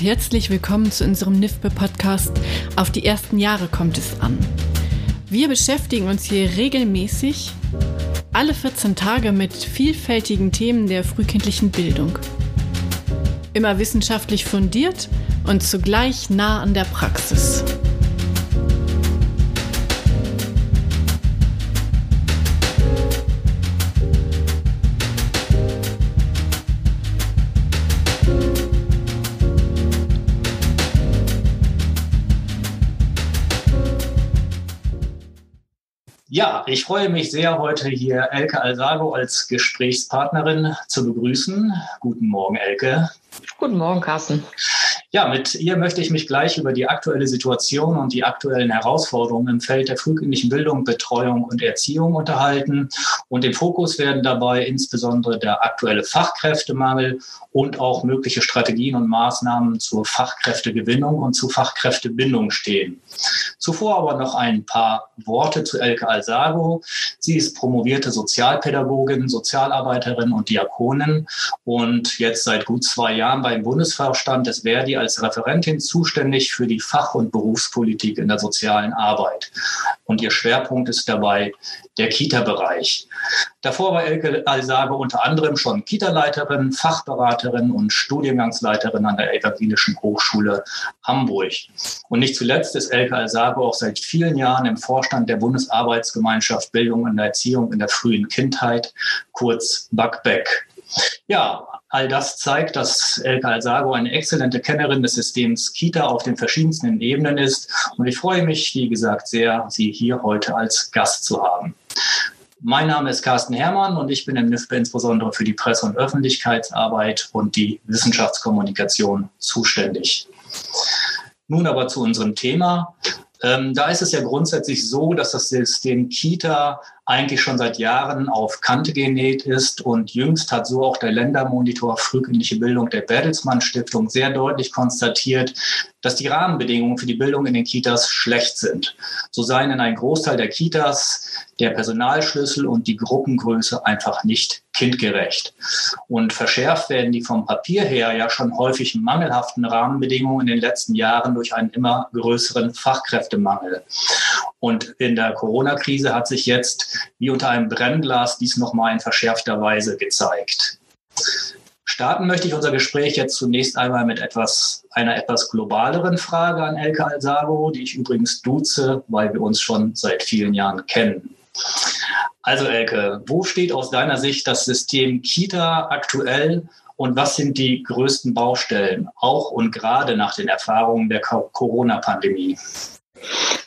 Herzlich willkommen zu unserem NIFBE-Podcast Auf die ersten Jahre kommt es an. Wir beschäftigen uns hier regelmäßig alle 14 Tage mit vielfältigen Themen der frühkindlichen Bildung. Immer wissenschaftlich fundiert und zugleich nah an der Praxis. Ich freue mich sehr, heute hier Elke Alsago als Gesprächspartnerin zu begrüßen. Guten Morgen, Elke. Guten Morgen, Carsten. Ja, mit ihr möchte ich mich gleich über die aktuelle Situation und die aktuellen Herausforderungen im Feld der frühkindlichen Bildung, Betreuung und Erziehung unterhalten. Und im Fokus werden dabei insbesondere der aktuelle Fachkräftemangel und auch mögliche Strategien und Maßnahmen zur Fachkräftegewinnung und zur Fachkräftebindung stehen. Zuvor aber noch ein paar Worte zu Elke Alsago. Sie ist promovierte Sozialpädagogin, Sozialarbeiterin und Diakonin und jetzt seit gut zwei Jahren beim Bundesvorstand des Verdi als Referentin zuständig für die Fach- und Berufspolitik in der sozialen Arbeit. Und ihr Schwerpunkt ist dabei der Kita-Bereich. Davor war Elke Alsage unter anderem schon Kita-Leiterin, Fachberaterin und Studiengangsleiterin an der Evangelischen Hochschule Hamburg. Und nicht zuletzt ist Elke Alsage auch seit vielen Jahren im Vorstand der Bundesarbeitsgemeinschaft Bildung der Erziehung in der frühen Kindheit, kurz BACBEC. Ja, all das zeigt, dass Elke Alsago eine exzellente Kennerin des Systems Kita auf den verschiedensten Ebenen ist. Und ich freue mich, wie gesagt, sehr, Sie hier heute als Gast zu haben. Mein Name ist Carsten Herrmann und ich bin im NIFBE insbesondere für die Presse- und Öffentlichkeitsarbeit und die Wissenschaftskommunikation zuständig. Nun aber zu unserem Thema. Ähm, da ist es ja grundsätzlich so, dass das System Kita eigentlich schon seit Jahren auf Kante genäht ist und jüngst hat so auch der Ländermonitor Frühkindliche Bildung der Bertelsmann Stiftung sehr deutlich konstatiert, dass die Rahmenbedingungen für die Bildung in den Kitas schlecht sind. So seien in einem Großteil der Kitas der Personalschlüssel und die Gruppengröße einfach nicht kindgerecht. Und verschärft werden die vom Papier her ja schon häufig mangelhaften Rahmenbedingungen in den letzten Jahren durch einen immer größeren Fachkräftemangel. Und in der Corona-Krise hat sich jetzt wie unter einem Brennglas dies nochmal in verschärfter Weise gezeigt. Starten möchte ich unser Gespräch jetzt zunächst einmal mit etwas, einer etwas globaleren Frage an Elke Alsago, die ich übrigens duze, weil wir uns schon seit vielen Jahren kennen. Also Elke, wo steht aus deiner Sicht das System Kita aktuell und was sind die größten Baustellen, auch und gerade nach den Erfahrungen der Corona-Pandemie?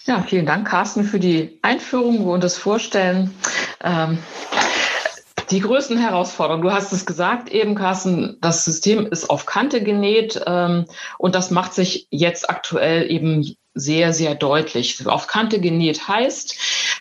Ja, vielen Dank, Carsten, für die Einführung und das Vorstellen. Ähm, die größten Herausforderungen, du hast es gesagt eben, Carsten, das System ist auf Kante genäht ähm, und das macht sich jetzt aktuell eben sehr, sehr deutlich. Auf Kante genäht heißt,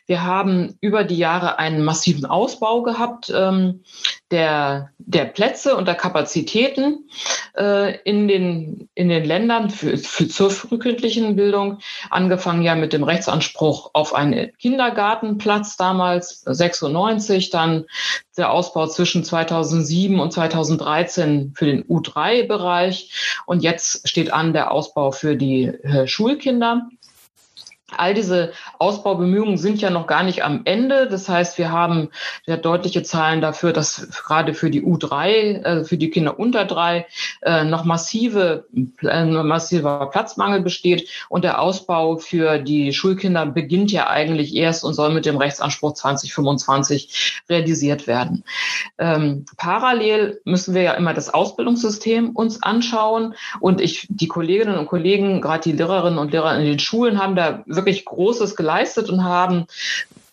wir haben über die Jahre einen massiven Ausbau gehabt ähm, der, der Plätze und der Kapazitäten äh, in, den, in den Ländern für, für zur frühkindlichen Bildung. Angefangen ja mit dem Rechtsanspruch auf einen Kindergartenplatz damals 96, dann der Ausbau zwischen 2007 und 2013 für den U3-Bereich und jetzt steht an der Ausbau für die äh, Schulkinder. All diese Ausbaubemühungen sind ja noch gar nicht am Ende. Das heißt, wir haben sehr deutliche Zahlen dafür, dass gerade für die U3, äh, für die Kinder unter drei, äh, noch massive, äh, massiver Platzmangel besteht. Und der Ausbau für die Schulkinder beginnt ja eigentlich erst und soll mit dem Rechtsanspruch 2025 realisiert werden. Ähm, parallel müssen wir ja immer das Ausbildungssystem uns anschauen. Und ich, die Kolleginnen und Kollegen, gerade die Lehrerinnen und Lehrer in den Schulen haben da wirklich wirklich Großes geleistet und haben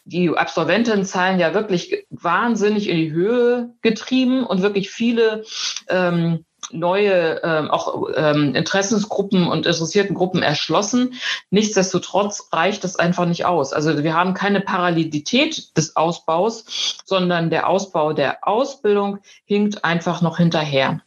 die Absolventenzahlen ja wirklich wahnsinnig in die Höhe getrieben und wirklich viele ähm, neue ähm, auch ähm, Interessensgruppen und interessierten Gruppen erschlossen. Nichtsdestotrotz reicht das einfach nicht aus. Also wir haben keine Parallelität des Ausbaus, sondern der Ausbau der Ausbildung hinkt einfach noch hinterher.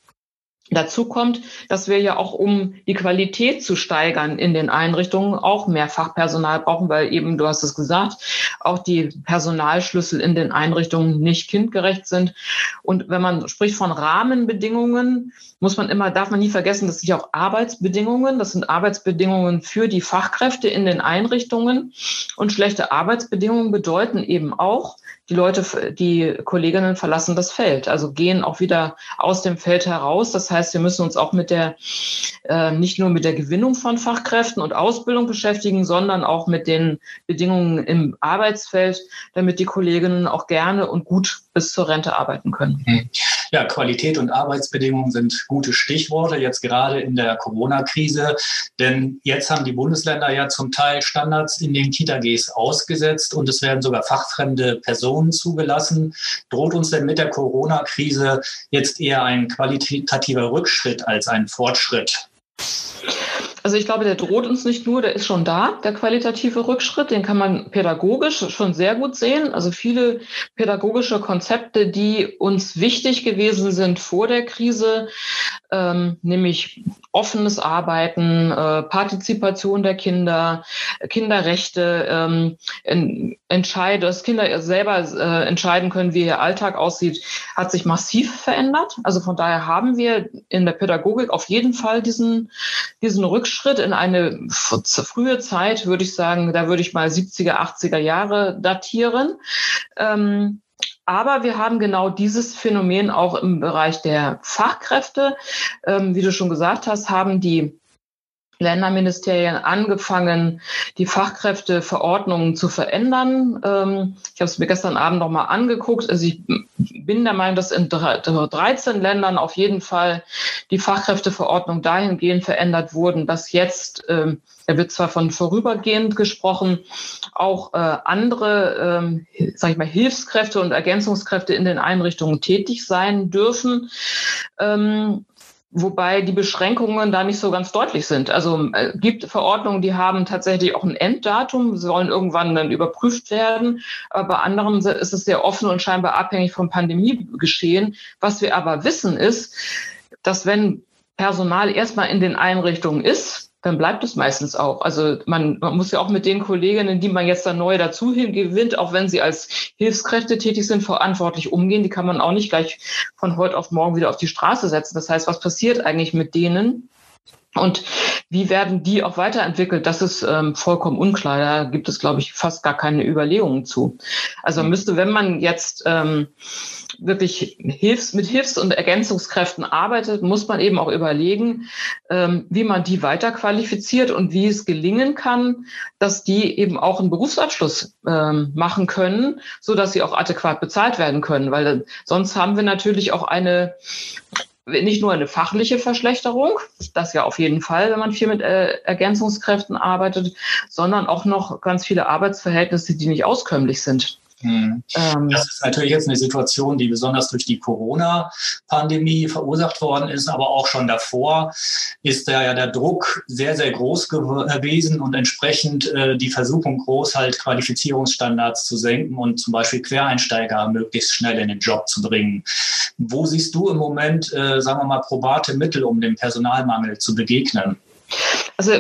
Dazu kommt, dass wir ja auch, um die Qualität zu steigern in den Einrichtungen, auch mehr Fachpersonal brauchen, weil eben, du hast es gesagt, auch die Personalschlüssel in den Einrichtungen nicht kindgerecht sind. Und wenn man spricht von Rahmenbedingungen, muss man immer, darf man nie vergessen, das sind ja auch Arbeitsbedingungen. Das sind Arbeitsbedingungen für die Fachkräfte in den Einrichtungen. Und schlechte Arbeitsbedingungen bedeuten eben auch, die Leute, die Kolleginnen verlassen das Feld, also gehen auch wieder aus dem Feld heraus. Das heißt, wir müssen uns auch mit der, äh, nicht nur mit der Gewinnung von Fachkräften und Ausbildung beschäftigen, sondern auch mit den Bedingungen im Arbeitsfeld, damit die Kolleginnen auch gerne und gut bis zur Rente arbeiten können. Mhm. Ja, Qualität und Arbeitsbedingungen sind gute Stichworte, jetzt gerade in der Corona-Krise. Denn jetzt haben die Bundesländer ja zum Teil Standards in den Kita-Gs ausgesetzt und es werden sogar fachfremde Personen zugelassen. Droht uns denn mit der Corona-Krise jetzt eher ein qualitativer Rückschritt als ein Fortschritt? Also ich glaube, der droht uns nicht nur, der ist schon da, der qualitative Rückschritt, den kann man pädagogisch schon sehr gut sehen. Also viele pädagogische Konzepte, die uns wichtig gewesen sind vor der Krise, ähm, nämlich offenes Arbeiten, äh, Partizipation der Kinder, Kinderrechte, ähm, en, entscheide, dass Kinder selber äh, entscheiden können, wie ihr Alltag aussieht, hat sich massiv verändert. Also von daher haben wir in der Pädagogik auf jeden Fall diesen, diesen Rückschritt in eine frühe Zeit, würde ich sagen, da würde ich mal 70er, 80er Jahre datieren. Ähm, aber wir haben genau dieses Phänomen auch im Bereich der Fachkräfte. Ähm, wie du schon gesagt hast, haben die Länderministerien angefangen, die Fachkräfteverordnungen zu verändern. Ähm, ich habe es mir gestern Abend noch mal angeguckt. Also ich bin der Meinung, dass in 13 Ländern auf jeden Fall die Fachkräfteverordnung dahingehend verändert wurden, dass jetzt ähm, er wird zwar von vorübergehend gesprochen, auch äh, andere, ähm, ich mal, Hilfskräfte und Ergänzungskräfte in den Einrichtungen tätig sein dürfen. Ähm, wobei die Beschränkungen da nicht so ganz deutlich sind. Also äh, gibt Verordnungen, die haben tatsächlich auch ein Enddatum, sollen irgendwann dann überprüft werden. Aber bei anderen ist es sehr offen und scheinbar abhängig vom Pandemiegeschehen. Was wir aber wissen ist, dass wenn Personal erstmal in den Einrichtungen ist, dann bleibt es meistens auch. Also man, man muss ja auch mit den Kolleginnen, die man jetzt dann neu dazu gewinnt, auch wenn sie als Hilfskräfte tätig sind, verantwortlich umgehen. Die kann man auch nicht gleich von heute auf morgen wieder auf die Straße setzen. Das heißt, was passiert eigentlich mit denen? Und wie werden die auch weiterentwickelt? Das ist ähm, vollkommen unklar. Da gibt es, glaube ich, fast gar keine Überlegungen zu. Also müsste, wenn man jetzt ähm, wirklich Hilfs-, mit Hilfs- und Ergänzungskräften arbeitet, muss man eben auch überlegen, ähm, wie man die weiterqualifiziert und wie es gelingen kann, dass die eben auch einen Berufsabschluss ähm, machen können, so dass sie auch adäquat bezahlt werden können. Weil sonst haben wir natürlich auch eine nicht nur eine fachliche Verschlechterung, das ja auf jeden Fall, wenn man viel mit äh, Ergänzungskräften arbeitet, sondern auch noch ganz viele Arbeitsverhältnisse, die nicht auskömmlich sind. Hm. Ähm, das ist natürlich jetzt eine Situation, die besonders durch die Corona-Pandemie verursacht worden ist, aber auch schon davor ist da ja der Druck sehr, sehr groß gewesen und entsprechend äh, die Versuchung groß, halt Qualifizierungsstandards zu senken und zum Beispiel Quereinsteiger möglichst schnell in den Job zu bringen. Wo siehst du im Moment, äh, sagen wir mal, probate Mittel, um dem Personalmangel zu begegnen? Also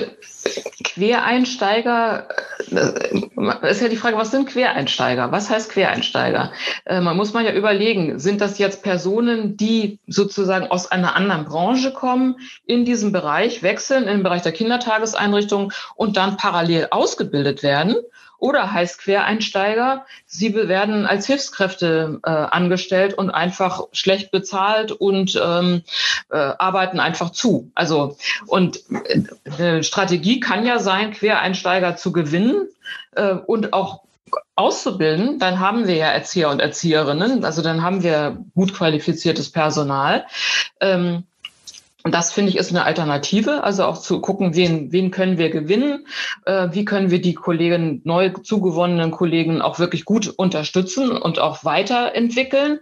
Quereinsteiger, äh, ist ja die Frage, was sind Quereinsteiger? Was heißt Quereinsteiger? Äh, man muss mal ja überlegen, sind das jetzt Personen, die sozusagen aus einer anderen Branche kommen, in diesem Bereich wechseln, im Bereich der Kindertageseinrichtung und dann parallel ausgebildet werden? Oder heißt Quereinsteiger, sie werden als Hilfskräfte äh, angestellt und einfach schlecht bezahlt und ähm, äh, arbeiten einfach zu. Also und äh, eine Strategie kann ja sein, Quereinsteiger zu gewinnen äh, und auch auszubilden, dann haben wir ja Erzieher und Erzieherinnen, also dann haben wir gut qualifiziertes Personal. Ähm, und das finde ich ist eine Alternative, also auch zu gucken, wen, wen können wir gewinnen, äh, wie können wir die Kollegen, neu zugewonnenen Kollegen auch wirklich gut unterstützen und auch weiterentwickeln.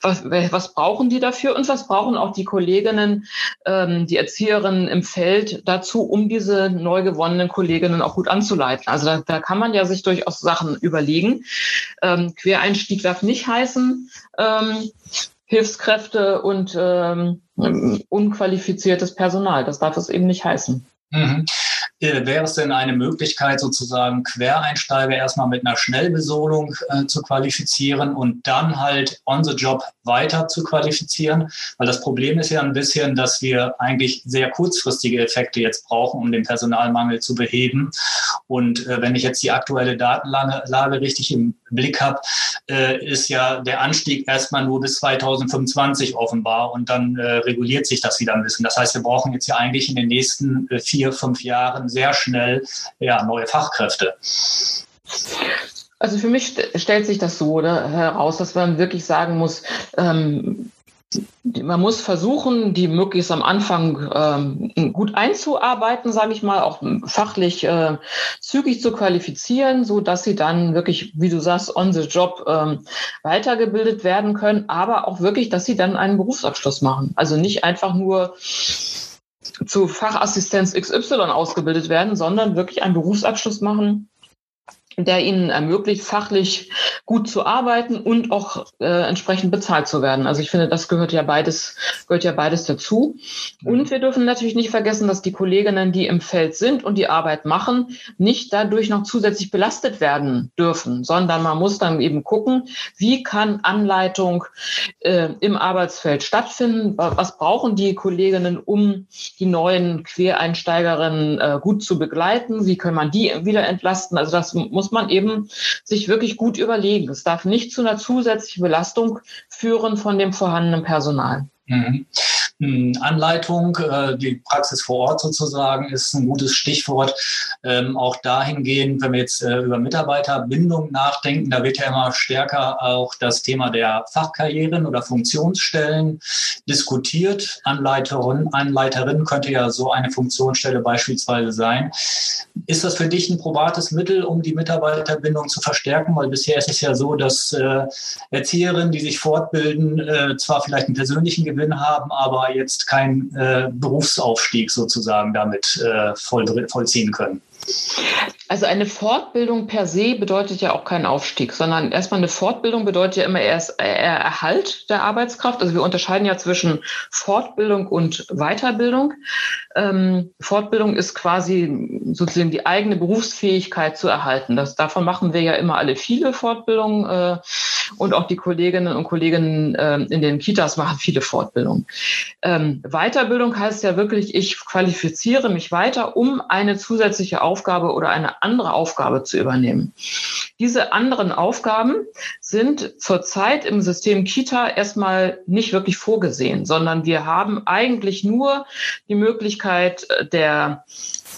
Was, was brauchen die dafür und was brauchen auch die Kolleginnen, ähm, die Erzieherinnen im Feld dazu, um diese neu gewonnenen Kolleginnen auch gut anzuleiten. Also da, da kann man ja sich durchaus Sachen überlegen. Ähm, Quereinstieg darf nicht heißen, ähm, Hilfskräfte und ähm, unqualifiziertes Personal. Das darf es eben nicht heißen. Mhm. Wäre es denn eine Möglichkeit, sozusagen Quereinsteiger erstmal mit einer Schnellbesolung äh, zu qualifizieren und dann halt on the job weiter zu qualifizieren? Weil das Problem ist ja ein bisschen, dass wir eigentlich sehr kurzfristige Effekte jetzt brauchen, um den Personalmangel zu beheben. Und äh, wenn ich jetzt die aktuelle Datenlage richtig im Blick habe, äh, ist ja der Anstieg erstmal nur bis 2025 offenbar und dann äh, reguliert sich das wieder ein bisschen. Das heißt, wir brauchen jetzt ja eigentlich in den nächsten äh, vier, fünf Jahren sehr schnell ja, neue Fachkräfte. Also für mich stellt sich das so heraus, dass man wirklich sagen muss, ähm, man muss versuchen, die möglichst am Anfang ähm, gut einzuarbeiten, sage ich mal, auch fachlich äh, zügig zu qualifizieren, so dass sie dann wirklich, wie du sagst, on the job ähm, weitergebildet werden können, aber auch wirklich, dass sie dann einen Berufsabschluss machen. Also nicht einfach nur zu Fachassistenz XY ausgebildet werden, sondern wirklich einen Berufsabschluss machen, der ihnen ermöglicht, fachlich gut zu arbeiten und auch äh, entsprechend bezahlt zu werden. Also ich finde, das gehört ja beides, gehört ja beides dazu. Und wir dürfen natürlich nicht vergessen, dass die Kolleginnen, die im Feld sind und die Arbeit machen, nicht dadurch noch zusätzlich belastet werden dürfen, sondern man muss dann eben gucken, wie kann Anleitung äh, im Arbeitsfeld stattfinden? Was brauchen die Kolleginnen, um die neuen Quereinsteigerinnen äh, gut zu begleiten? Wie kann man die wieder entlasten? Also das muss muss man eben sich wirklich gut überlegen. Es darf nicht zu einer zusätzlichen Belastung führen von dem vorhandenen Personal. Mhm. Anleitung, äh, die Praxis vor Ort sozusagen, ist ein gutes Stichwort. Ähm, auch dahingehend, wenn wir jetzt äh, über Mitarbeiterbindung nachdenken, da wird ja immer stärker auch das Thema der Fachkarrieren oder Funktionsstellen diskutiert. Anleiterin, Anleiterin könnte ja so eine Funktionsstelle beispielsweise sein. Ist das für dich ein probates Mittel, um die Mitarbeiterbindung zu verstärken? Weil bisher ist es ja so, dass äh, Erzieherinnen, die sich fortbilden, zwar vielleicht einen persönlichen Gewinn haben, aber jetzt keinen äh, Berufsaufstieg sozusagen damit äh, voll, vollziehen können. Also eine Fortbildung per se bedeutet ja auch keinen Aufstieg, sondern erstmal eine Fortbildung bedeutet ja immer erst eher Erhalt der Arbeitskraft. Also wir unterscheiden ja zwischen Fortbildung und Weiterbildung. Ähm, Fortbildung ist quasi sozusagen die eigene Berufsfähigkeit zu erhalten. Das, davon machen wir ja immer alle viele Fortbildungen äh, und auch die Kolleginnen und Kollegen äh, in den Kitas machen viele Fortbildungen. Ähm, Weiterbildung heißt ja wirklich, ich qualifiziere mich weiter, um eine zusätzliche Aufgabe oder eine andere Aufgabe zu übernehmen. Diese anderen Aufgaben sind zurzeit im System Kita erstmal nicht wirklich vorgesehen, sondern wir haben eigentlich nur die Möglichkeit äh, der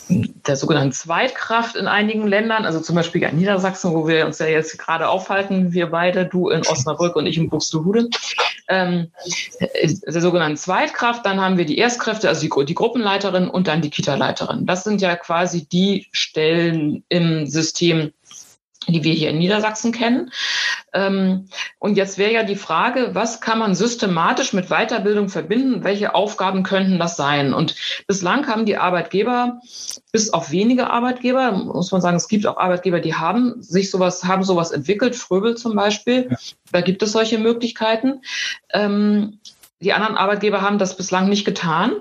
der sogenannten Zweitkraft in einigen Ländern, also zum Beispiel in Niedersachsen, wo wir uns ja jetzt gerade aufhalten, wir beide, du in Osnabrück und ich in Buxtehude, ähm, der sogenannten Zweitkraft, dann haben wir die Erstkräfte, also die, die Gruppenleiterin und dann die Kita-Leiterin. Das sind ja quasi die Stellen im System, die wir hier in Niedersachsen kennen. Ähm, und jetzt wäre ja die Frage, was kann man systematisch mit Weiterbildung verbinden? Welche Aufgaben könnten das sein? Und bislang haben die Arbeitgeber, bis auf wenige Arbeitgeber, muss man sagen, es gibt auch Arbeitgeber, die haben sich sowas, haben sowas entwickelt, Fröbel zum Beispiel. Ja. Da gibt es solche Möglichkeiten. Die anderen Arbeitgeber haben das bislang nicht getan.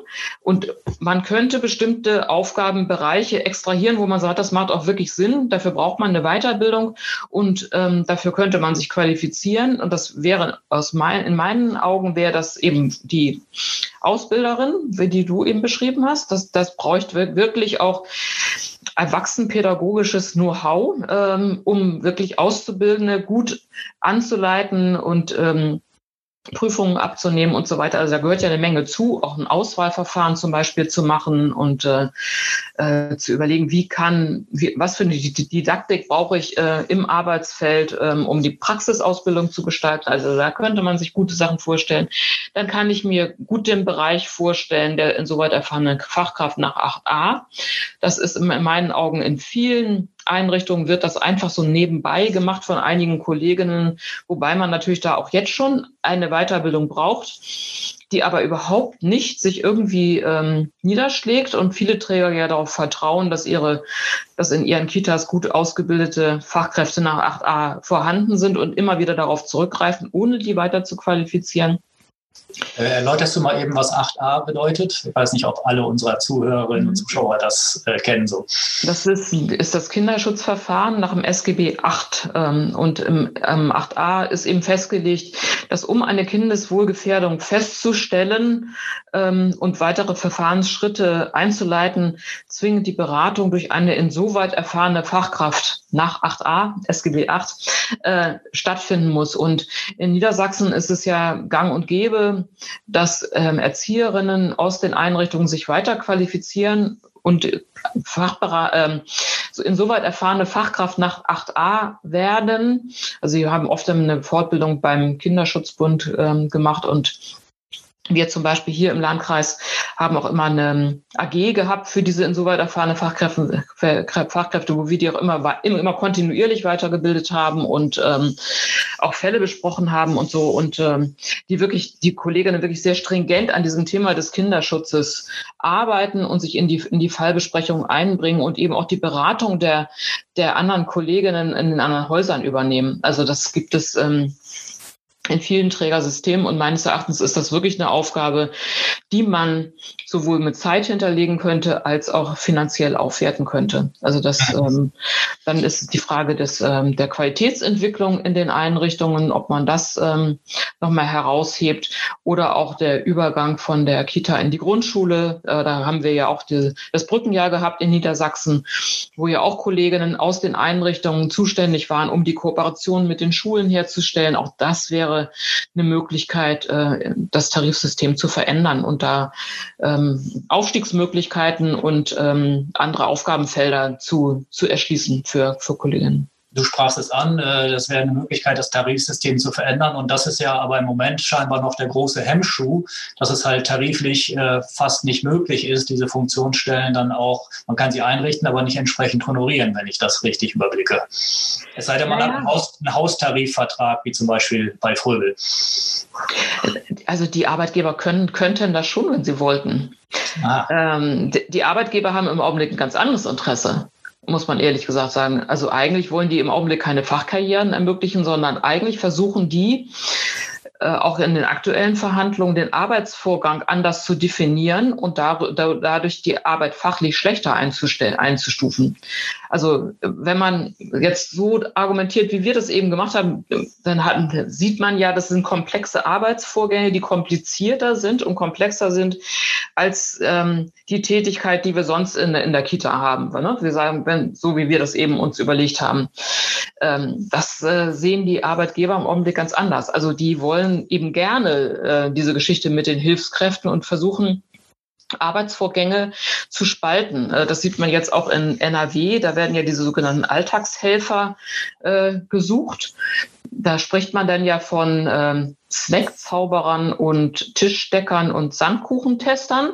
Und man könnte bestimmte Aufgabenbereiche extrahieren, wo man sagt, das macht auch wirklich Sinn. Dafür braucht man eine Weiterbildung und ähm, dafür könnte man sich qualifizieren. Und das wäre aus mein, in meinen Augen wäre das eben die Ausbilderin, wie die du eben beschrieben hast. Das, das bräuchte wirklich auch erwachsenpädagogisches Know-how, ähm, um wirklich Auszubildende gut anzuleiten und ähm, Prüfungen abzunehmen und so weiter. Also da gehört ja eine Menge zu, auch ein Auswahlverfahren zum Beispiel zu machen und äh, äh, zu überlegen, wie kann, wie, was für eine Didaktik brauche ich äh, im Arbeitsfeld, ähm, um die Praxisausbildung zu gestalten. Also da könnte man sich gute Sachen vorstellen. Dann kann ich mir gut den Bereich vorstellen, der insoweit erfahrene Fachkraft nach 8a. Das ist in meinen Augen in vielen Einrichtungen wird das einfach so nebenbei gemacht von einigen Kolleginnen, wobei man natürlich da auch jetzt schon eine Weiterbildung braucht, die aber überhaupt nicht sich irgendwie ähm, niederschlägt und viele Träger ja darauf vertrauen, dass ihre, dass in ihren Kitas gut ausgebildete Fachkräfte nach 8a vorhanden sind und immer wieder darauf zurückgreifen, ohne die weiter zu qualifizieren. Äh, erläuterst du mal eben, was 8a bedeutet? Ich weiß nicht, ob alle unserer Zuhörerinnen und Zuschauer das äh, kennen. So. Das ist, ist das Kinderschutzverfahren nach dem SGB 8. Ähm, und im ähm, 8a ist eben festgelegt, dass um eine Kindeswohlgefährdung festzustellen ähm, und weitere Verfahrensschritte einzuleiten, zwingend die Beratung durch eine insoweit erfahrene Fachkraft nach 8a, SGB 8, äh, stattfinden muss. Und in Niedersachsen ist es ja gang und gäbe, dass ähm, Erzieherinnen aus den Einrichtungen sich weiter qualifizieren und Fachbera ähm, insoweit erfahrene Fachkraft nach 8a werden. Also sie haben oft eine Fortbildung beim Kinderschutzbund ähm, gemacht und wir zum Beispiel hier im Landkreis haben auch immer eine AG gehabt für diese insoweit erfahrene Fachkräfte, Fachkräfte wo wir die auch immer, immer, kontinuierlich weitergebildet haben und ähm, auch Fälle besprochen haben und so und ähm, die wirklich, die Kolleginnen wirklich sehr stringent an diesem Thema des Kinderschutzes arbeiten und sich in die, in die Fallbesprechung einbringen und eben auch die Beratung der, der anderen Kolleginnen in den anderen Häusern übernehmen. Also das gibt es ähm, in vielen Trägersystemen. Und meines Erachtens ist das wirklich eine Aufgabe, die man sowohl mit Zeit hinterlegen könnte, als auch finanziell aufwerten könnte. Also das, ähm, dann ist die Frage des, ähm, der Qualitätsentwicklung in den Einrichtungen, ob man das ähm, nochmal heraushebt oder auch der Übergang von der Kita in die Grundschule. Äh, da haben wir ja auch die, das Brückenjahr gehabt in Niedersachsen, wo ja auch Kolleginnen aus den Einrichtungen zuständig waren, um die Kooperation mit den Schulen herzustellen. Auch das wäre wäre eine Möglichkeit, äh, das Tarifsystem zu verändern und da ähm, Aufstiegsmöglichkeiten und ähm, andere Aufgabenfelder zu, zu erschließen für, für Kolleginnen. Du sprachst es an, äh, das wäre eine Möglichkeit, das Tarifsystem zu verändern. Und das ist ja aber im Moment scheinbar noch der große Hemmschuh, dass es halt tariflich äh, fast nicht möglich ist, diese Funktionsstellen dann auch, man kann sie einrichten, aber nicht entsprechend honorieren, wenn ich das richtig überblicke. Es sei denn, man ja, hat einen, Haus, einen Haustarifvertrag, wie zum Beispiel bei Fröbel. Also die Arbeitgeber können, könnten das schon, wenn sie wollten. Ah. Ähm, die Arbeitgeber haben im Augenblick ein ganz anderes Interesse muss man ehrlich gesagt sagen. Also eigentlich wollen die im Augenblick keine Fachkarrieren ermöglichen, sondern eigentlich versuchen die, auch in den aktuellen Verhandlungen den Arbeitsvorgang anders zu definieren und dadurch die Arbeit fachlich schlechter einzustellen, einzustufen. Also wenn man jetzt so argumentiert, wie wir das eben gemacht haben, dann hat, sieht man ja, das sind komplexe Arbeitsvorgänge, die komplizierter sind und komplexer sind als ähm, die Tätigkeit, die wir sonst in, in der Kita haben. Ne? Wir sagen, wenn, so wie wir das eben uns überlegt haben. Ähm, das äh, sehen die Arbeitgeber im Augenblick ganz anders. Also die wollen eben gerne äh, diese Geschichte mit den Hilfskräften und versuchen, Arbeitsvorgänge zu spalten. Äh, das sieht man jetzt auch in NRW. Da werden ja diese sogenannten Alltagshelfer äh, gesucht. Da spricht man dann ja von ähm, Snackzauberern und Tischdeckern und Sandkuchentestern.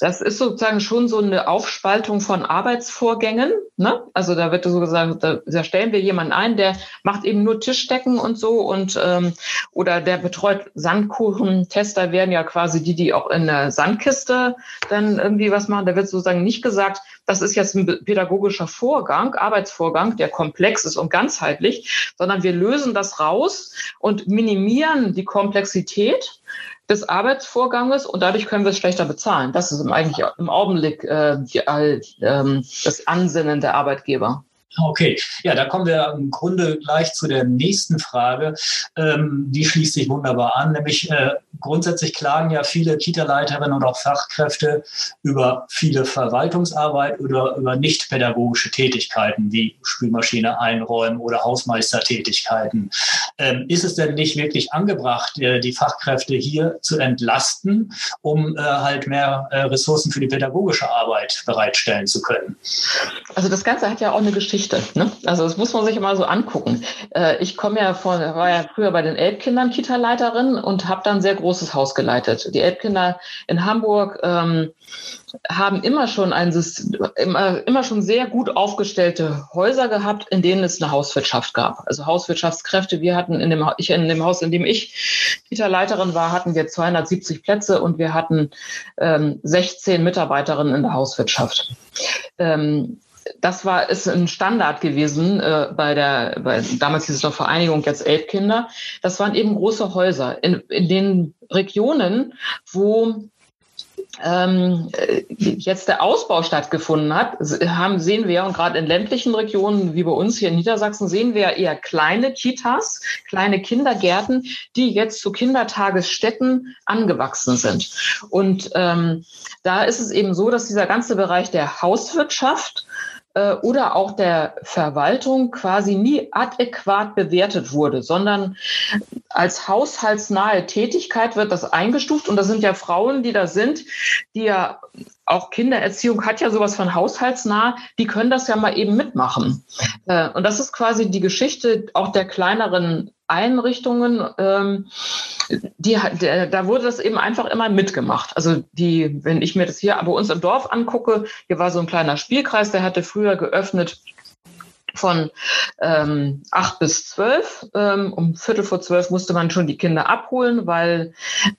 Das ist sozusagen schon so eine Aufspaltung von Arbeitsvorgängen. Ne? Also da wird so gesagt, da, da, stellen wir jemanden ein, der macht eben nur Tischdecken und so und ähm, oder der betreut Sandkuchentester werden ja quasi die, die auch in der Sandkiste dann irgendwie was machen. Da wird sozusagen nicht gesagt, das ist jetzt ein pädagogischer Vorgang, Arbeitsvorgang, der komplex ist und ganzheitlich, sondern wir lösen das raus und minimieren die Komplexität des Arbeitsvorganges und dadurch können wir es schlechter bezahlen. Das ist eigentlich im Augenblick äh, die, äh, das Ansinnen der Arbeitgeber. Okay, ja, da kommen wir im Grunde gleich zu der nächsten Frage. Ähm, die schließt sich wunderbar an, nämlich äh, grundsätzlich klagen ja viele Kita-Leiterinnen und auch Fachkräfte über viele Verwaltungsarbeit oder über nicht pädagogische Tätigkeiten wie Spülmaschine einräumen oder Hausmeistertätigkeiten. Ähm, ist es denn nicht wirklich angebracht, äh, die Fachkräfte hier zu entlasten, um äh, halt mehr äh, Ressourcen für die pädagogische Arbeit bereitstellen zu können? Also das Ganze hat ja auch eine Geschichte Geschichte. Ne? Also das muss man sich immer so angucken. Äh, ich komme ja von, war ja früher bei den Elbkindern Kita-Leiterin und habe dann ein sehr großes Haus geleitet. Die Elbkinder in Hamburg ähm, haben immer schon ein immer, immer schon sehr gut aufgestellte Häuser gehabt, in denen es eine Hauswirtschaft gab. Also Hauswirtschaftskräfte. Wir hatten in dem, ich, in dem Haus, in dem ich Kita-Leiterin war, hatten wir 270 Plätze und wir hatten ähm, 16 Mitarbeiterinnen in der Hauswirtschaft. Ähm, das war ist ein Standard gewesen äh, bei der, bei, damals hieß es noch Vereinigung, jetzt Elbkinder. Das waren eben große Häuser in, in den Regionen, wo ähm, jetzt der Ausbau stattgefunden hat, haben, sehen wir, und gerade in ländlichen Regionen wie bei uns hier in Niedersachsen, sehen wir eher kleine Kitas, kleine Kindergärten, die jetzt zu Kindertagesstätten angewachsen sind. Und ähm, da ist es eben so, dass dieser ganze Bereich der Hauswirtschaft äh, oder auch der Verwaltung quasi nie adäquat bewertet wurde, sondern als haushaltsnahe Tätigkeit wird das eingestuft. Und das sind ja Frauen, die da sind, die ja auch Kindererziehung hat ja sowas von haushaltsnah, die können das ja mal eben mitmachen. Äh, und das ist quasi die Geschichte auch der kleineren Einrichtungen, ähm, die, der, da wurde das eben einfach immer mitgemacht. Also die, wenn ich mir das hier bei uns im Dorf angucke, hier war so ein kleiner Spielkreis, der hatte früher geöffnet von ähm, acht bis zwölf. Ähm, um Viertel vor zwölf musste man schon die Kinder abholen, weil,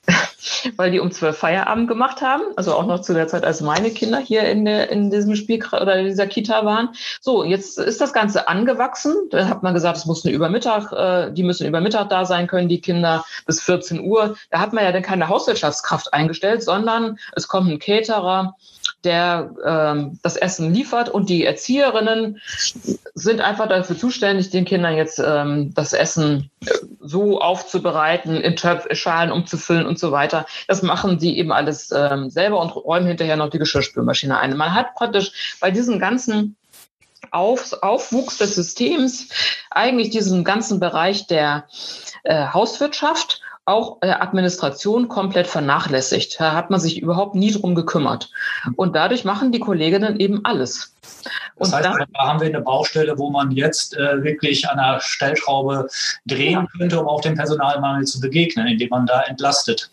weil die um zwölf Feierabend gemacht haben. Also auch noch zu der Zeit, als meine Kinder hier in, der, in diesem Spiel oder in dieser Kita waren. So, jetzt ist das Ganze angewachsen. Da hat man gesagt, es muss eine Übermittag, äh, die müssen über Mittag da sein können, die Kinder bis 14 Uhr. Da hat man ja dann keine Hauswirtschaftskraft eingestellt, sondern es kommt ein Caterer, der ähm, das Essen liefert und die Erzieherinnen sind einfach dafür zuständig, den Kindern jetzt ähm, das Essen so aufzubereiten, in Töpf, Schalen umzufüllen und so weiter. Das machen die eben alles ähm, selber und räumen hinterher noch die Geschirrspülmaschine ein. Man hat praktisch bei diesen ganzen auf, Aufwuchs des Systems eigentlich diesen ganzen Bereich der äh, Hauswirtschaft auch äh, Administration komplett vernachlässigt. Da hat man sich überhaupt nie drum gekümmert. Und dadurch machen die Kolleginnen eben alles. Das heißt, da haben wir eine Baustelle, wo man jetzt äh, wirklich an der Stellschraube drehen könnte, um auch dem Personalmangel zu begegnen, indem man da entlastet.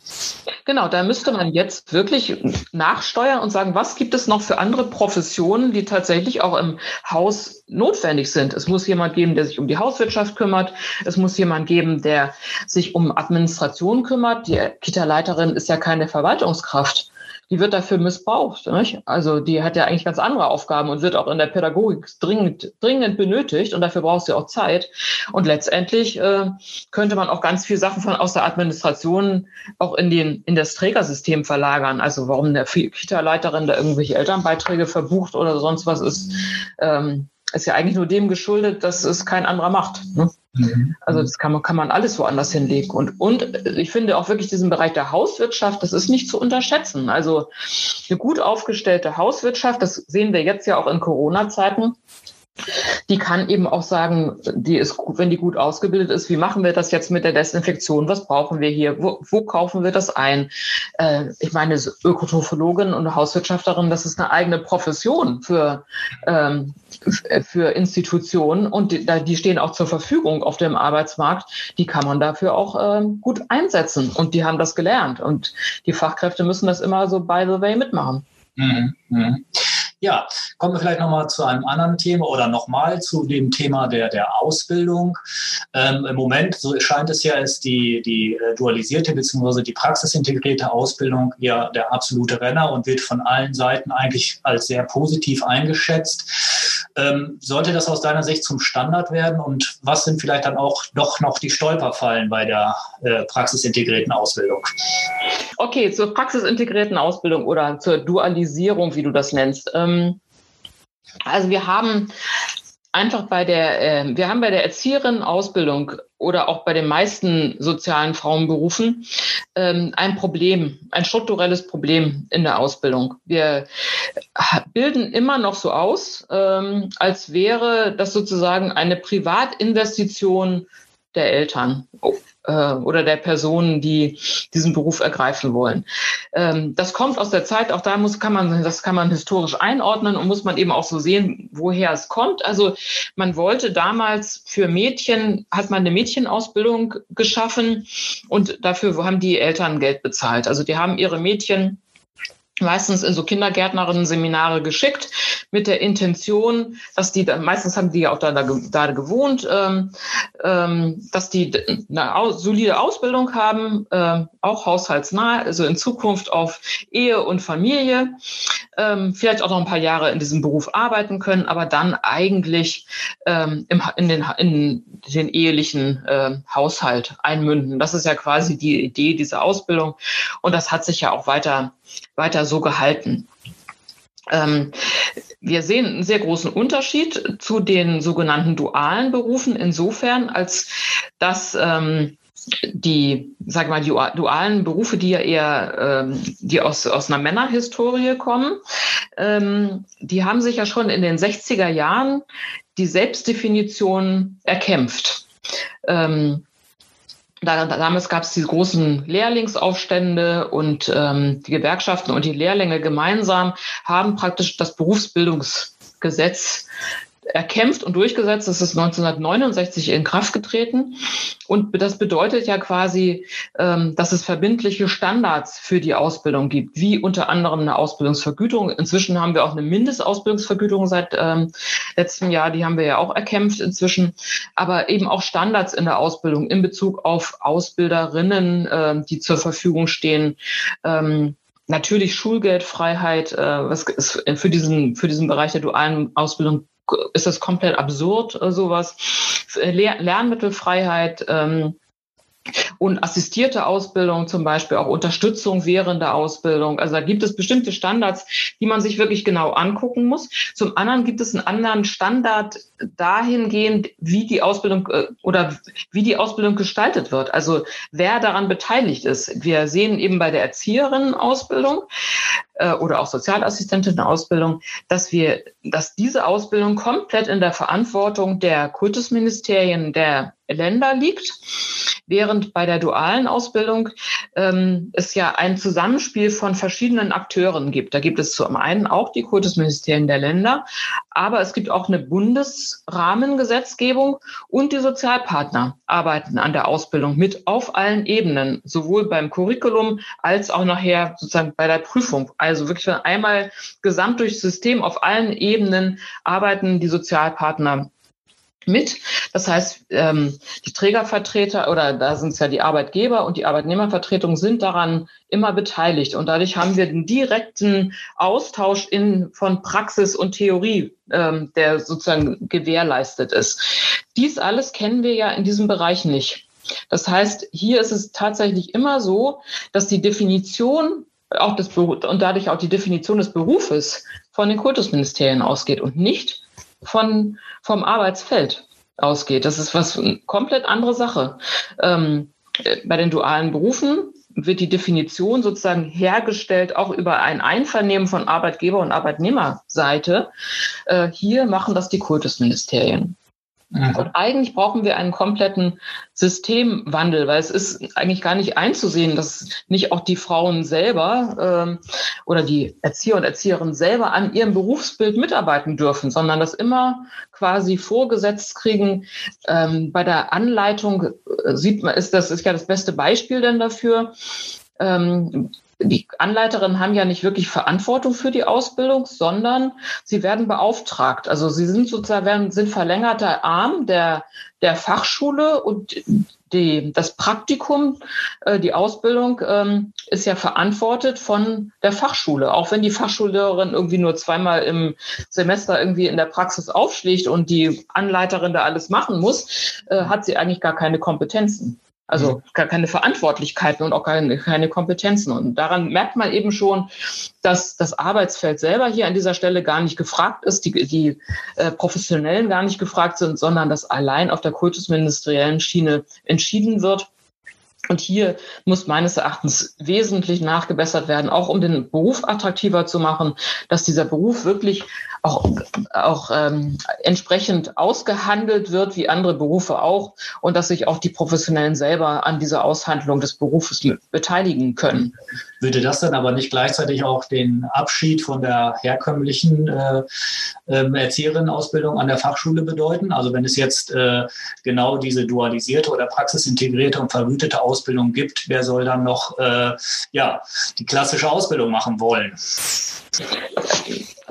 Genau, da müsste man jetzt wirklich nachsteuern und sagen, was gibt es noch für andere Professionen, die tatsächlich auch im Haus notwendig sind. Es muss jemand geben, der sich um die Hauswirtschaft kümmert. Es muss jemand geben, der sich um Administration kümmert. Die Kita-Leiterin ist ja keine Verwaltungskraft die wird dafür missbraucht. Nicht? Also die hat ja eigentlich ganz andere Aufgaben und wird auch in der Pädagogik dringend, dringend benötigt und dafür braucht sie auch Zeit. Und letztendlich äh, könnte man auch ganz viele Sachen von aus der Administration auch in, den, in das Trägersystem verlagern. Also warum eine Kita-Leiterin da irgendwelche Elternbeiträge verbucht oder sonst was ist, ähm, ist ja eigentlich nur dem geschuldet, dass es kein anderer macht. Ne? Mhm. Also das kann man, kann man alles woanders hinlegen. Und, und ich finde auch wirklich diesen Bereich der Hauswirtschaft, das ist nicht zu unterschätzen. Also eine gut aufgestellte Hauswirtschaft, das sehen wir jetzt ja auch in Corona-Zeiten, die kann eben auch sagen, die ist wenn die gut ausgebildet ist, wie machen wir das jetzt mit der Desinfektion? Was brauchen wir hier? Wo, wo kaufen wir das ein? Äh, ich meine, Ökotrophologin und Hauswirtschafterin, das ist eine eigene Profession für, ähm, für Institutionen und die, die stehen auch zur Verfügung auf dem Arbeitsmarkt. Die kann man dafür auch ähm, gut einsetzen und die haben das gelernt und die Fachkräfte müssen das immer so by the way mitmachen. Mhm. Ja, kommen wir vielleicht nochmal zu einem anderen Thema oder nochmal zu dem Thema der, der Ausbildung. Ähm, Im Moment, so scheint es ja, ist die, die äh, dualisierte bzw. die praxisintegrierte Ausbildung ja der absolute Renner und wird von allen Seiten eigentlich als sehr positiv eingeschätzt. Ähm, sollte das aus deiner Sicht zum Standard werden und was sind vielleicht dann auch doch noch die Stolperfallen bei der äh, praxisintegrierten Ausbildung? Okay, zur praxisintegrierten Ausbildung oder zur Dualisierung, wie du das nennst. Ähm, also wir haben einfach bei der, äh, wir haben bei der Erzieherinnen-Ausbildung oder auch bei den meisten sozialen Frauenberufen ähm, ein Problem, ein strukturelles Problem in der Ausbildung. Wir bilden immer noch so aus, ähm, als wäre das sozusagen eine Privatinvestition der Eltern äh, oder der Personen, die diesen Beruf ergreifen wollen. Ähm, das kommt aus der Zeit, auch da muss, kann man, das kann man historisch einordnen und muss man eben auch so sehen, woher es kommt. Also man wollte damals für Mädchen, hat man eine Mädchenausbildung geschaffen und dafür haben die Eltern Geld bezahlt. Also die haben ihre Mädchen meistens in so Kindergärtnerinnen-Seminare geschickt mit der Intention, dass die, meistens haben die ja auch da, da, gewohnt, ähm, ähm, dass die eine solide Ausbildung haben, äh, auch haushaltsnah, also in Zukunft auf Ehe und Familie. ähm, vielleicht auch noch ein paar Jahre in diesem Beruf arbeiten können, aber dann eigentlich ähm, im, in, den, in den ehelichen äh, Haushalt einmünden. Das ist ja quasi die Idee dieser Ausbildung und das hat sich ja auch weiter, weiter so gehalten. Ähm, wir sehen einen sehr großen Unterschied zu den sogenannten dualen Berufen insofern, als dass ähm, die, sag mal, die dualen Berufe, die ja eher, ähm, die aus, aus einer Männerhistorie kommen, ähm, die haben sich ja schon in den 60er Jahren die Selbstdefinition erkämpft. Ähm, da, damals gab es die großen Lehrlingsaufstände und ähm, die Gewerkschaften und die Lehrlinge gemeinsam haben praktisch das Berufsbildungsgesetz erkämpft und durchgesetzt. Das ist 1969 in Kraft getreten. Und das bedeutet ja quasi, ähm, dass es verbindliche Standards für die Ausbildung gibt, wie unter anderem eine Ausbildungsvergütung. Inzwischen haben wir auch eine Mindestausbildungsvergütung seit ähm, letztem Jahr. Die haben wir ja auch erkämpft inzwischen. Aber eben auch Standards in der Ausbildung in Bezug auf Ausbilderinnen, äh, die zur Verfügung stehen. Ähm, natürlich Schulgeldfreiheit, äh, was ist für diesen, für diesen Bereich der dualen Ausbildung ist das komplett absurd, äh, sowas. Lernmittelfreiheit, ähm, und assistierte Ausbildung zum Beispiel, auch Unterstützung während der Ausbildung. Also da gibt es bestimmte Standards, die man sich wirklich genau angucken muss. Zum anderen gibt es einen anderen Standard dahingehend, wie die Ausbildung äh, oder wie die Ausbildung gestaltet wird. Also wer daran beteiligt ist. Wir sehen eben bei der Erzieherinnen-Ausbildung äh, oder auch Sozialassistentinnen-Ausbildung, dass wir, dass diese Ausbildung komplett in der Verantwortung der Kultusministerien der Länder liegt, während bei der dualen Ausbildung ähm, es ja ein Zusammenspiel von verschiedenen Akteuren gibt. Da gibt es zum einen auch die Kultusministerien der Länder, aber es gibt auch eine Bundesrahmengesetzgebung und die Sozialpartner arbeiten an der Ausbildung mit auf allen Ebenen, sowohl beim Curriculum als auch nachher sozusagen bei der Prüfung. Also wirklich einmal gesamt durchs System auf allen Ebenen arbeiten die Sozialpartner mit. Das heißt, ähm, die Trägervertreter oder da sind es ja die Arbeitgeber und die Arbeitnehmervertretung sind daran immer beteiligt. Und dadurch haben wir den direkten Austausch in, von Praxis und Theorie, ähm, der sozusagen gewährleistet ist. Dies alles kennen wir ja in diesem Bereich nicht. Das heißt, hier ist es tatsächlich immer so, dass die Definition auch Berufs und dadurch auch die Definition des Berufes von den Kultusministerien ausgeht und nicht von, vom Arbeitsfeld ausgeht. Das ist was komplett andere Sache. Ähm, äh, bei den dualen Berufen wird die Definition sozusagen hergestellt, auch über ein Einvernehmen von Arbeitgeber- und Arbeitnehmerseite. Äh, hier machen das die Kultusministerien. Mhm. Und eigentlich brauchen wir einen kompletten Systemwandel, weil es ist eigentlich gar nicht einzusehen, dass nicht auch die Frauen selber ähm, oder die Erzieher und Erzieherinnen selber an ihrem Berufsbild mitarbeiten dürfen, sondern das immer quasi vorgesetzt kriegen. Ähm, bei der Anleitung äh, sieht man, ist das ist ja das beste Beispiel denn dafür. Ähm, die Anleiterinnen haben ja nicht wirklich Verantwortung für die Ausbildung, sondern sie werden beauftragt. Also sie sind sozusagen sind verlängerter Arm der, der Fachschule und die, das Praktikum, äh, die Ausbildung ähm, ist ja verantwortet von der Fachschule. Auch wenn die Fachschullehrerin irgendwie nur zweimal im Semester irgendwie in der Praxis aufschlägt und die Anleiterin da alles machen muss, äh, hat sie eigentlich gar keine Kompetenzen. Also mhm. gar keine Verantwortlichkeiten und auch keine, keine Kompetenzen. Und daran merkt man eben schon, dass das Arbeitsfeld selber hier an dieser Stelle gar nicht gefragt ist, die, die äh, Professionellen gar nicht gefragt sind, sondern dass allein auf der kultusministeriellen Schiene entschieden wird. Und hier muss meines Erachtens wesentlich nachgebessert werden, auch um den Beruf attraktiver zu machen, dass dieser Beruf wirklich auch, auch ähm, entsprechend ausgehandelt wird, wie andere Berufe auch, und dass sich auch die Professionellen selber an dieser Aushandlung des Berufes beteiligen können. Würde das dann aber nicht gleichzeitig auch den Abschied von der herkömmlichen äh, äh, Erzieherinnenausbildung an der Fachschule bedeuten? Also wenn es jetzt äh, genau diese dualisierte oder praxisintegrierte und vergütete Ausbildung gibt, wer soll dann noch äh, ja, die klassische Ausbildung machen wollen?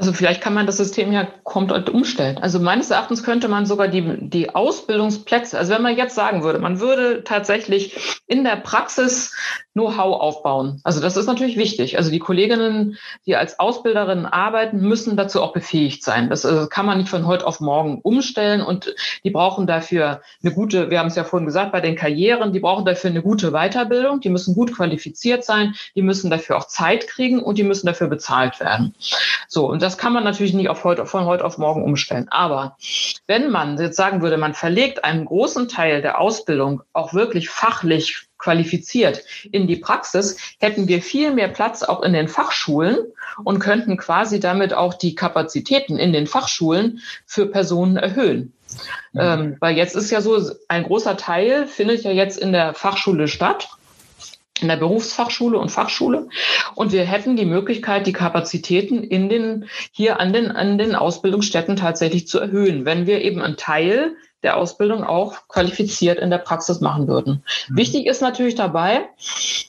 Also vielleicht kann man das System ja komplett umstellen. Also meines Erachtens könnte man sogar die, die Ausbildungsplätze, also wenn man jetzt sagen würde, man würde tatsächlich in der Praxis Know-how aufbauen. Also das ist natürlich wichtig. Also die Kolleginnen, die als Ausbilderinnen arbeiten, müssen dazu auch befähigt sein. Das äh, kann man nicht von heute auf morgen umstellen und die brauchen dafür eine gute, wir haben es ja vorhin gesagt, bei den Karrieren, die brauchen dafür eine gute Weiterbildung, die müssen gut qualifiziert sein, die müssen dafür auch Zeit kriegen und die müssen dafür bezahlt werden. So, und das kann man natürlich nicht auf heute, von heute auf morgen umstellen. Aber wenn man jetzt sagen würde, man verlegt einen großen Teil der Ausbildung auch wirklich fachlich qualifiziert in die Praxis, hätten wir viel mehr Platz auch in den Fachschulen und könnten quasi damit auch die Kapazitäten in den Fachschulen für Personen erhöhen. Mhm. Ähm, weil jetzt ist ja so, ein großer Teil findet ja jetzt in der Fachschule statt in der Berufsfachschule und Fachschule. Und wir hätten die Möglichkeit, die Kapazitäten in den, hier an den, an den Ausbildungsstätten tatsächlich zu erhöhen, wenn wir eben einen Teil der Ausbildung auch qualifiziert in der Praxis machen würden. Mhm. Wichtig ist natürlich dabei,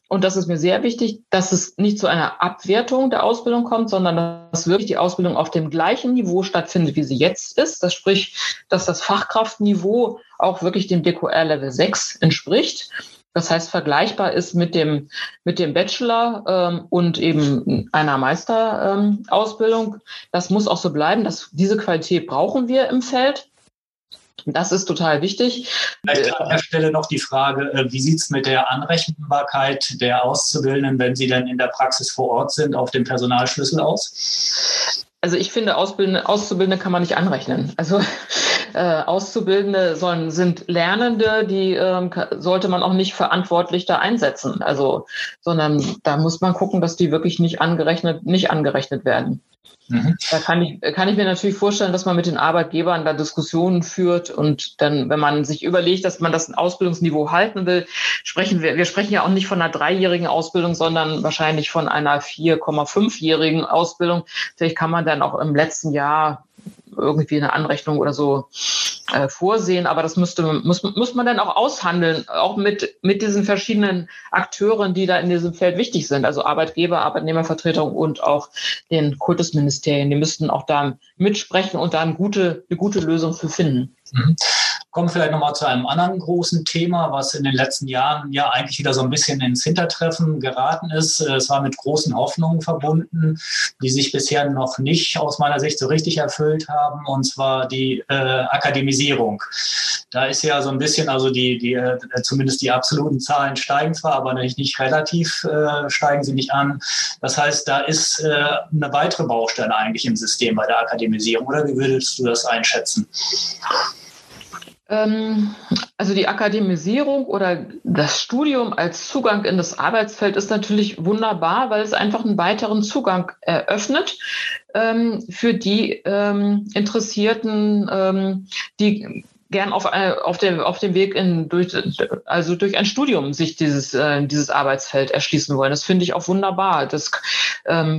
und das ist mir sehr wichtig, dass es nicht zu einer Abwertung der Ausbildung kommt, sondern dass wirklich die Ausbildung auf dem gleichen Niveau stattfindet, wie sie jetzt ist. Das spricht, dass das Fachkraftniveau auch wirklich dem DQR Level 6 entspricht. Das heißt, vergleichbar ist mit dem, mit dem Bachelor ähm, und eben einer Meisterausbildung. Ähm, das muss auch so bleiben. Das, diese Qualität brauchen wir im Feld. Das ist total wichtig. Vielleicht an der Stelle noch die Frage, äh, wie sieht es mit der Anrechenbarkeit der Auszubildenden, wenn sie dann in der Praxis vor Ort sind, auf dem Personalschlüssel aus? Also ich finde, Auszubildende kann man nicht anrechnen. Also äh, Auszubildende sollen, sind Lernende, die ähm, sollte man auch nicht verantwortlich da einsetzen. Also, sondern da muss man gucken, dass die wirklich nicht angerechnet, nicht angerechnet werden. Mhm. Da kann ich, kann ich mir natürlich vorstellen, dass man mit den Arbeitgebern da Diskussionen führt und dann, wenn man sich überlegt, dass man das Ausbildungsniveau halten will, sprechen wir, wir sprechen ja auch nicht von einer dreijährigen Ausbildung, sondern wahrscheinlich von einer 4,5-jährigen Ausbildung. Vielleicht kann man dann auch im letzten Jahr irgendwie eine Anrechnung oder so äh, vorsehen, aber das müsste, muss, muss man dann auch aushandeln, auch mit, mit diesen verschiedenen Akteuren, die da in diesem Feld wichtig sind, also Arbeitgeber, Arbeitnehmervertretung und auch den Kultusministerien, die müssten auch da mitsprechen und da eine gute, eine gute Lösung für finden. Mhm. Kommen vielleicht nochmal zu einem anderen großen Thema, was in den letzten Jahren ja eigentlich wieder so ein bisschen ins Hintertreffen geraten ist. Es war mit großen Hoffnungen verbunden, die sich bisher noch nicht aus meiner Sicht so richtig erfüllt haben, und zwar die äh, Akademisierung. Da ist ja so ein bisschen, also die, die äh, zumindest die absoluten Zahlen steigen zwar, aber nicht, nicht relativ äh, steigen sie nicht an. Das heißt, da ist äh, eine weitere Baustelle eigentlich im System bei der Akademisierung. Oder wie würdest du das einschätzen? Ähm, also die Akademisierung oder das Studium als Zugang in das Arbeitsfeld ist natürlich wunderbar, weil es einfach einen weiteren Zugang eröffnet ähm, für die ähm, Interessierten, die gern auf, äh, auf, dem, auf dem Weg in, durch, also durch ein Studium sich dieses, äh, dieses Arbeitsfeld erschließen wollen. Das finde ich auch wunderbar. Das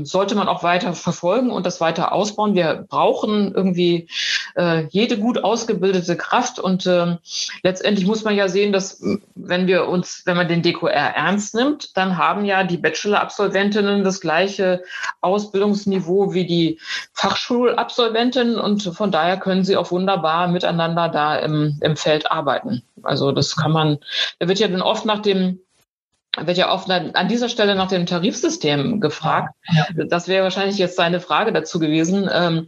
sollte man auch weiter verfolgen und das weiter ausbauen. Wir brauchen irgendwie äh, jede gut ausgebildete Kraft und äh, letztendlich muss man ja sehen, dass wenn wir uns, wenn man den DQR ernst nimmt, dann haben ja die Bachelor-Absolventinnen das gleiche Ausbildungsniveau wie die Fachschulabsolventinnen und von daher können sie auch wunderbar miteinander da im, im Feld arbeiten. Also das kann man, da wird ja dann oft nach dem wird ja oft an dieser Stelle nach dem Tarifsystem gefragt. Ja. Das wäre wahrscheinlich jetzt seine Frage dazu gewesen. Ähm,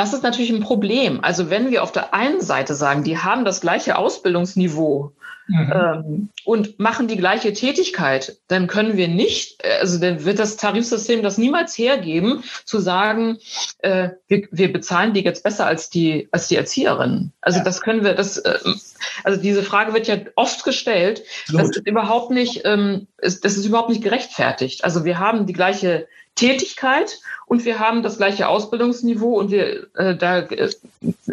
das ist natürlich ein Problem. Also wenn wir auf der einen Seite sagen, die haben das gleiche Ausbildungsniveau mhm. ähm, und machen die gleiche Tätigkeit, dann können wir nicht, äh, also dann wird das Tarifsystem das niemals hergeben, zu sagen, äh, wir, wir bezahlen die jetzt besser als die, als die Erzieherinnen. Also ja. das können wir, das, äh, also diese Frage wird ja oft gestellt. Absolut. Das ist überhaupt nicht, ähm, ist, das ist überhaupt nicht gerechtfertigt. Also wir haben die gleiche Tätigkeit und wir haben das gleiche Ausbildungsniveau und wir äh, da, äh,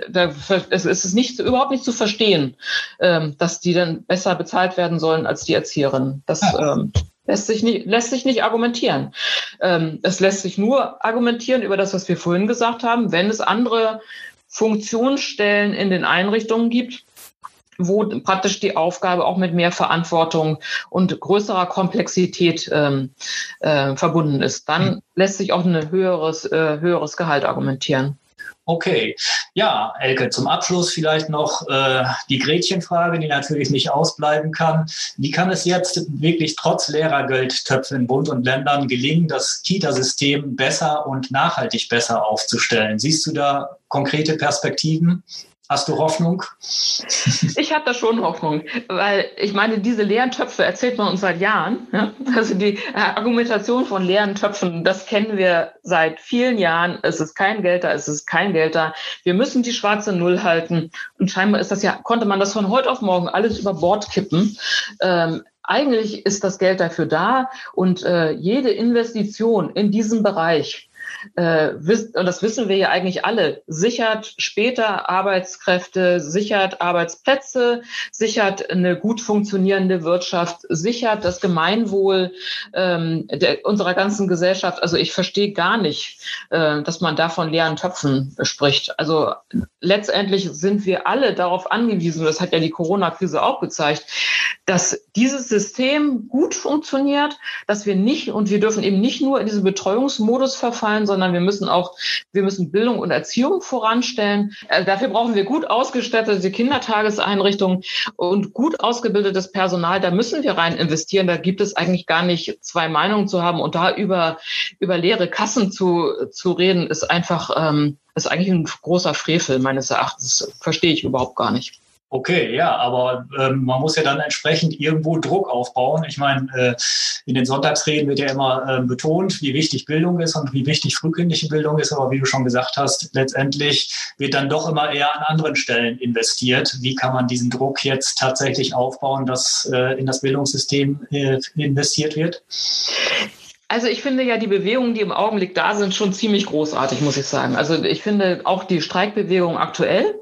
da es ist nicht überhaupt nicht zu verstehen, ähm, dass die dann besser bezahlt werden sollen als die Erzieherinnen. Das ähm, lässt sich nicht lässt sich nicht argumentieren. Ähm, es lässt sich nur argumentieren über das, was wir vorhin gesagt haben, wenn es andere Funktionsstellen in den Einrichtungen gibt, wo praktisch die Aufgabe auch mit mehr Verantwortung und größerer Komplexität ähm, äh, verbunden ist. Dann mhm. lässt sich auch ein höheres, äh, höheres Gehalt argumentieren. Okay, ja, Elke, zum Abschluss vielleicht noch äh, die Gretchenfrage, die natürlich nicht ausbleiben kann. Wie kann es jetzt wirklich trotz Lehrergeldtöpfe in Bund und Ländern gelingen, das Kita-System besser und nachhaltig besser aufzustellen? Siehst du da konkrete Perspektiven? Hast du Hoffnung? Ich habe da schon Hoffnung, weil ich meine, diese leeren Töpfe erzählt man uns seit Jahren. Ja? Also die Argumentation von leeren Töpfen, das kennen wir seit vielen Jahren. Es ist kein Geld da, es ist kein Geld da. Wir müssen die schwarze Null halten. Und scheinbar ist das ja, konnte man das von heute auf morgen alles über Bord kippen. Ähm, eigentlich ist das Geld dafür da und äh, jede Investition in diesem Bereich äh, und das wissen wir ja eigentlich alle, sichert später Arbeitskräfte, sichert Arbeitsplätze, sichert eine gut funktionierende Wirtschaft, sichert das Gemeinwohl ähm, der, unserer ganzen Gesellschaft. Also ich verstehe gar nicht, äh, dass man da von leeren Töpfen spricht. Also letztendlich sind wir alle darauf angewiesen, das hat ja die Corona-Krise auch gezeigt, dass dieses System gut funktioniert, dass wir nicht, und wir dürfen eben nicht nur in diesen Betreuungsmodus verfallen, sondern wir müssen auch, wir müssen Bildung und Erziehung voranstellen. Äh, dafür brauchen wir gut ausgestattete Kindertageseinrichtungen und gut ausgebildetes Personal. Da müssen wir rein investieren. Da gibt es eigentlich gar nicht zwei Meinungen zu haben. Und da über, über leere Kassen zu, zu reden, ist einfach, ähm, ist eigentlich ein großer Frevel meines Erachtens. Verstehe ich überhaupt gar nicht. Okay, ja, aber ähm, man muss ja dann entsprechend irgendwo Druck aufbauen. Ich meine, äh, in den Sonntagsreden wird ja immer äh, betont, wie wichtig Bildung ist und wie wichtig frühkindliche Bildung ist. Aber wie du schon gesagt hast, letztendlich wird dann doch immer eher an anderen Stellen investiert. Wie kann man diesen Druck jetzt tatsächlich aufbauen, dass äh, in das Bildungssystem äh, investiert wird? Also ich finde ja die Bewegungen, die im Augenblick da sind, schon ziemlich großartig, muss ich sagen. Also ich finde auch die Streikbewegung aktuell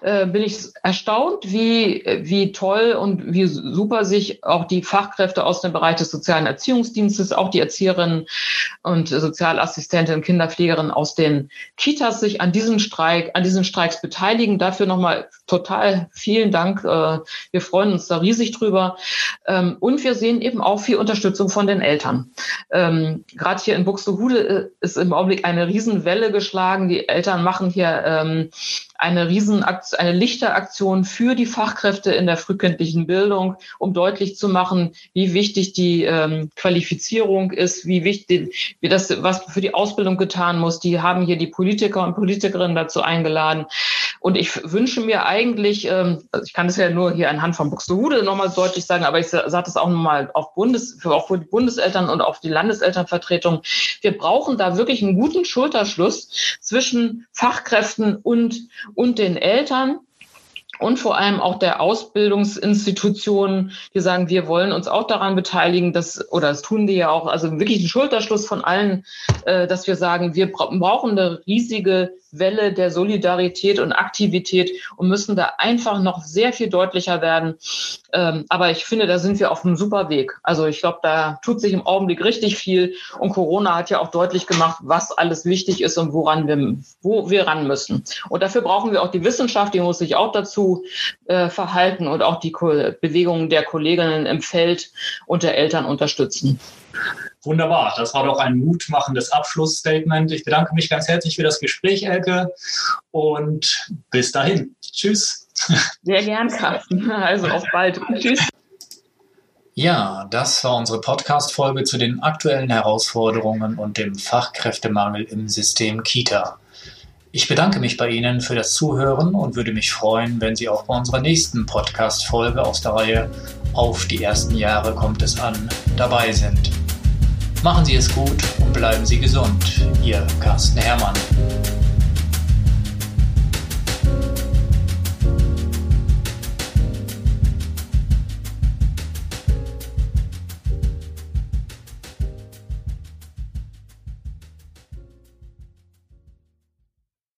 äh, bin ich erstaunt, wie, wie toll und wie super sich auch die Fachkräfte aus dem Bereich des sozialen Erziehungsdienstes, auch die Erzieherinnen und Sozialassistentinnen, Kinderpflegerinnen aus den Kitas sich an diesem Streik, an diesen Streiks beteiligen. Dafür nochmal total vielen Dank. Äh, wir freuen uns da riesig drüber. Ähm, und wir sehen eben auch viel Unterstützung von den Eltern. Ähm, Gerade hier in Buxtehude äh, ist im Augenblick eine Riesenwelle geschlagen. Die Eltern machen hier ähm, eine Riesenaktion, eine Lichteraktion für die Fachkräfte in der frühkindlichen Bildung, um deutlich zu machen, wie wichtig die ähm, Qualifizierung ist, wie wichtig, wie das, was für die Ausbildung getan muss. Die haben hier die Politiker und Politikerinnen dazu eingeladen. Und ich wünsche mir eigentlich, ähm, also ich kann das ja nur hier anhand von Buxtehude nochmal deutlich sagen, aber ich sage das auch nochmal auf Bundes, für, auch für die Bundeseltern und auf die Landeselternvertretung. Wir brauchen da wirklich einen guten Schulterschluss zwischen Fachkräften und, und den Eltern und vor allem auch der Ausbildungsinstitutionen, die sagen, wir wollen uns auch daran beteiligen, dass, oder das tun die ja auch, also wirklich ein Schulterschluss von allen, äh, dass wir sagen, wir brauchen eine riesige Welle der Solidarität und Aktivität und müssen da einfach noch sehr viel deutlicher werden. Ähm, aber ich finde, da sind wir auf einem super Weg. Also ich glaube, da tut sich im Augenblick richtig viel und Corona hat ja auch deutlich gemacht, was alles wichtig ist und woran wir, wo wir ran müssen. Und dafür brauchen wir auch die Wissenschaft, die muss sich auch dazu äh, verhalten und auch die Ko Bewegungen der Kolleginnen im Feld und der Eltern unterstützen. Wunderbar, das war doch ein mutmachendes Abschlussstatement. Ich bedanke mich ganz herzlich für das Gespräch, Elke, und bis dahin. Tschüss. Sehr gern, Carsten. Also auf bald. Tschüss. Ja, das war unsere Podcast-Folge zu den aktuellen Herausforderungen und dem Fachkräftemangel im System Kita. Ich bedanke mich bei Ihnen für das Zuhören und würde mich freuen, wenn Sie auch bei unserer nächsten Podcast-Folge aus der Reihe Auf die ersten Jahre kommt es an dabei sind. Machen Sie es gut und bleiben Sie gesund. Ihr Carsten Herrmann.